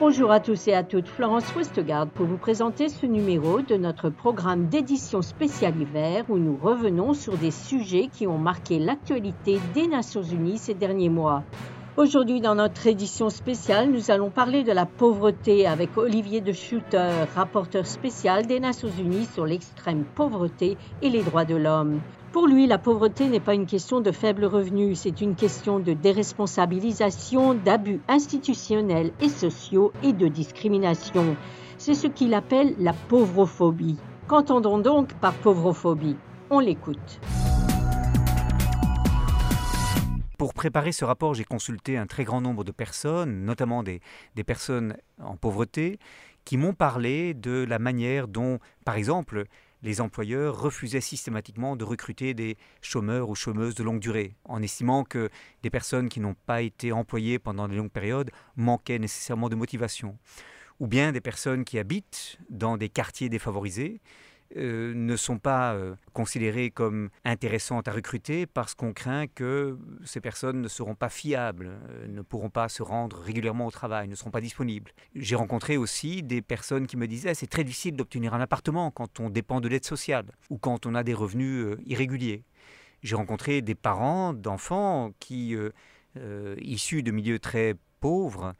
Bonjour à tous et à toutes, Florence Westgard pour vous présenter ce numéro de notre programme d'édition spéciale hiver où nous revenons sur des sujets qui ont marqué l'actualité des Nations Unies ces derniers mois. Aujourd'hui, dans notre édition spéciale, nous allons parler de la pauvreté avec Olivier de Schutter, rapporteur spécial des Nations Unies sur l'extrême pauvreté et les droits de l'homme. Pour lui, la pauvreté n'est pas une question de faible revenu, c'est une question de déresponsabilisation, d'abus institutionnels et sociaux et de discrimination. C'est ce qu'il appelle la pauvrophobie. Qu'entendons donc par pauvrophobie? On l'écoute. Préparer ce rapport, j'ai consulté un très grand nombre de personnes, notamment des personnes en pauvreté, qui m'ont parlé de la manière dont, par exemple, les employeurs refusaient systématiquement de recruter des chômeurs ou chômeuses de longue durée, en estimant que des personnes qui n'ont pas été employées pendant de longues périodes manquaient nécessairement de motivation. Ou bien des personnes qui habitent dans des quartiers défavorisés euh, ne sont pas euh, considérées comme intéressantes à recruter parce qu'on craint que ces personnes ne seront pas fiables, euh, ne pourront pas se rendre régulièrement au travail, ne seront pas disponibles. J'ai rencontré aussi des personnes qui me disaient c'est très difficile d'obtenir un appartement quand on dépend de l'aide sociale ou quand on a des revenus irréguliers. J'ai rencontré des parents d'enfants qui, issus de milieux très pauvres,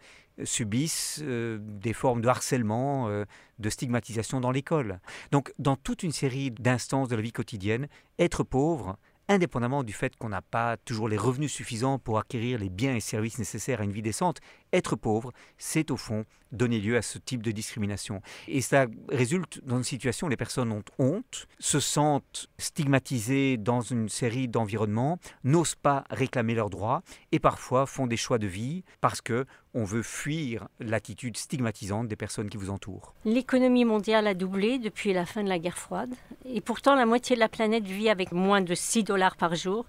subissent euh, des formes de harcèlement, euh, de stigmatisation dans l'école. Donc dans toute une série d'instances de la vie quotidienne, être pauvre, indépendamment du fait qu'on n'a pas toujours les revenus suffisants pour acquérir les biens et services nécessaires à une vie décente, être pauvre, c'est au fond donner lieu à ce type de discrimination. Et ça résulte dans une situation où les personnes ont honte, se sentent stigmatisées dans une série d'environnements, n'osent pas réclamer leurs droits et parfois font des choix de vie parce que on veut fuir l'attitude stigmatisante des personnes qui vous entourent. L'économie mondiale a doublé depuis la fin de la guerre froide et pourtant la moitié de la planète vit avec moins de 6 dollars par jour.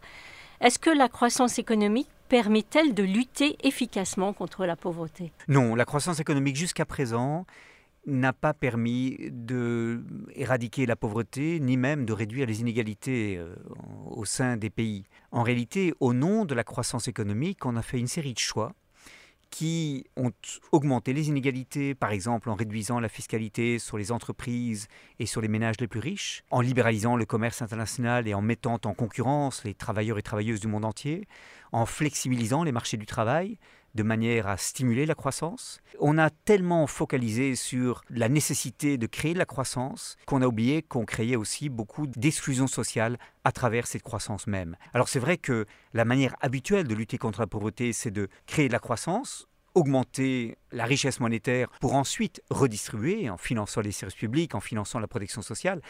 Est-ce que la croissance économique permet-elle de lutter efficacement contre la pauvreté? Non, la croissance économique jusqu'à présent n'a pas permis de éradiquer la pauvreté ni même de réduire les inégalités euh, au sein des pays. En réalité, au nom de la croissance économique, on a fait une série de choix qui ont augmenté les inégalités, par exemple en réduisant la fiscalité sur les entreprises et sur les ménages les plus riches, en libéralisant le commerce international et en mettant en concurrence les travailleurs et travailleuses du monde entier, en flexibilisant les marchés du travail, de manière à stimuler la croissance. On a tellement focalisé sur la nécessité de créer de la croissance qu'on a oublié qu'on créait aussi beaucoup d'exclusion sociale à travers cette croissance même. Alors c'est vrai que la manière habituelle de lutter contre la pauvreté, c'est de créer de la croissance augmenter la richesse monétaire pour ensuite redistribuer en finançant les services publics, en finançant la protection sociale.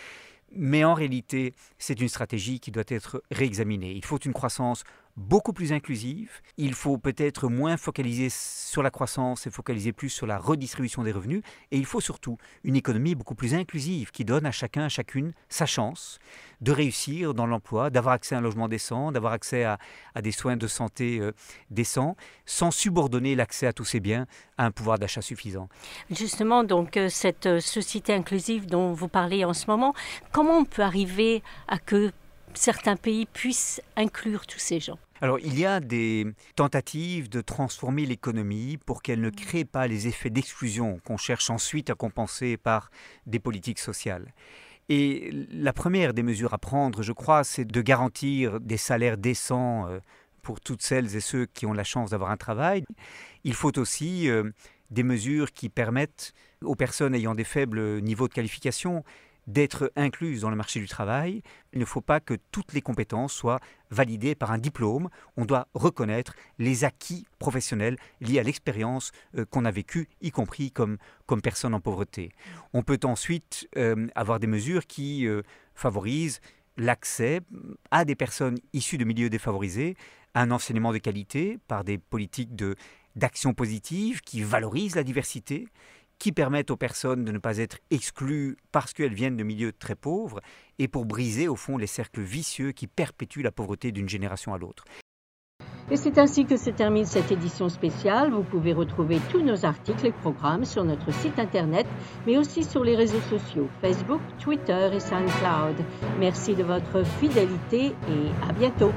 Mais en réalité, c'est une stratégie qui doit être réexaminée. Il faut une croissance beaucoup plus inclusive. Il faut peut-être moins focaliser sur la croissance et focaliser plus sur la redistribution des revenus. Et il faut surtout une économie beaucoup plus inclusive qui donne à chacun, à chacune sa chance de réussir dans l'emploi, d'avoir accès à un logement décent, d'avoir accès à, des soins de santé euh, décents, sans subordonner l'accès à tous ces biens à un pouvoir d'achat suffisant. Justement, donc euh, cette euh, société inclusive dont vous parlez en ce moment, comment on peut arriver à que certains pays puissent inclure tous ces gens alors, il y a des tentatives de transformer l'économie pour qu'elle ne crée pas les effets d'exclusion qu'on cherche ensuite à compenser par des politiques sociales. Et la première des mesures à prendre, je crois, c'est de garantir des salaires décents euh, pour toutes celles et ceux qui ont la chance d'avoir un travail. Il faut aussi euh, des mesures qui permettent aux personnes ayant des faibles niveaux de qualification d'être incluses dans le marché du travail. Il ne faut pas que toutes les compétences soient validées par un diplôme. On doit reconnaître les acquis professionnels liés à l'expérience euh, qu'on a vécue, y compris comme, comme personne en pauvreté. On peut ensuite euh, avoir des mesures qui euh, favorisent l'accès à des personnes issues de milieux défavorisés à un enseignement de qualité par des politiques de d'action positive qui valorisent la diversité qui permettent aux personnes de ne pas être exclues parce qu'elles viennent de milieux très pauvres et pour briser au fond les cercles vicieux qui perpétuent la pauvreté d'une génération à l'autre. Et c'est ainsi que se termine cette édition spéciale. Vous pouvez retrouver tous nos articles et programmes sur notre site internet, mais aussi sur les réseaux sociaux Facebook, Twitter et SoundCloud. Merci de votre fidélité et à bientôt.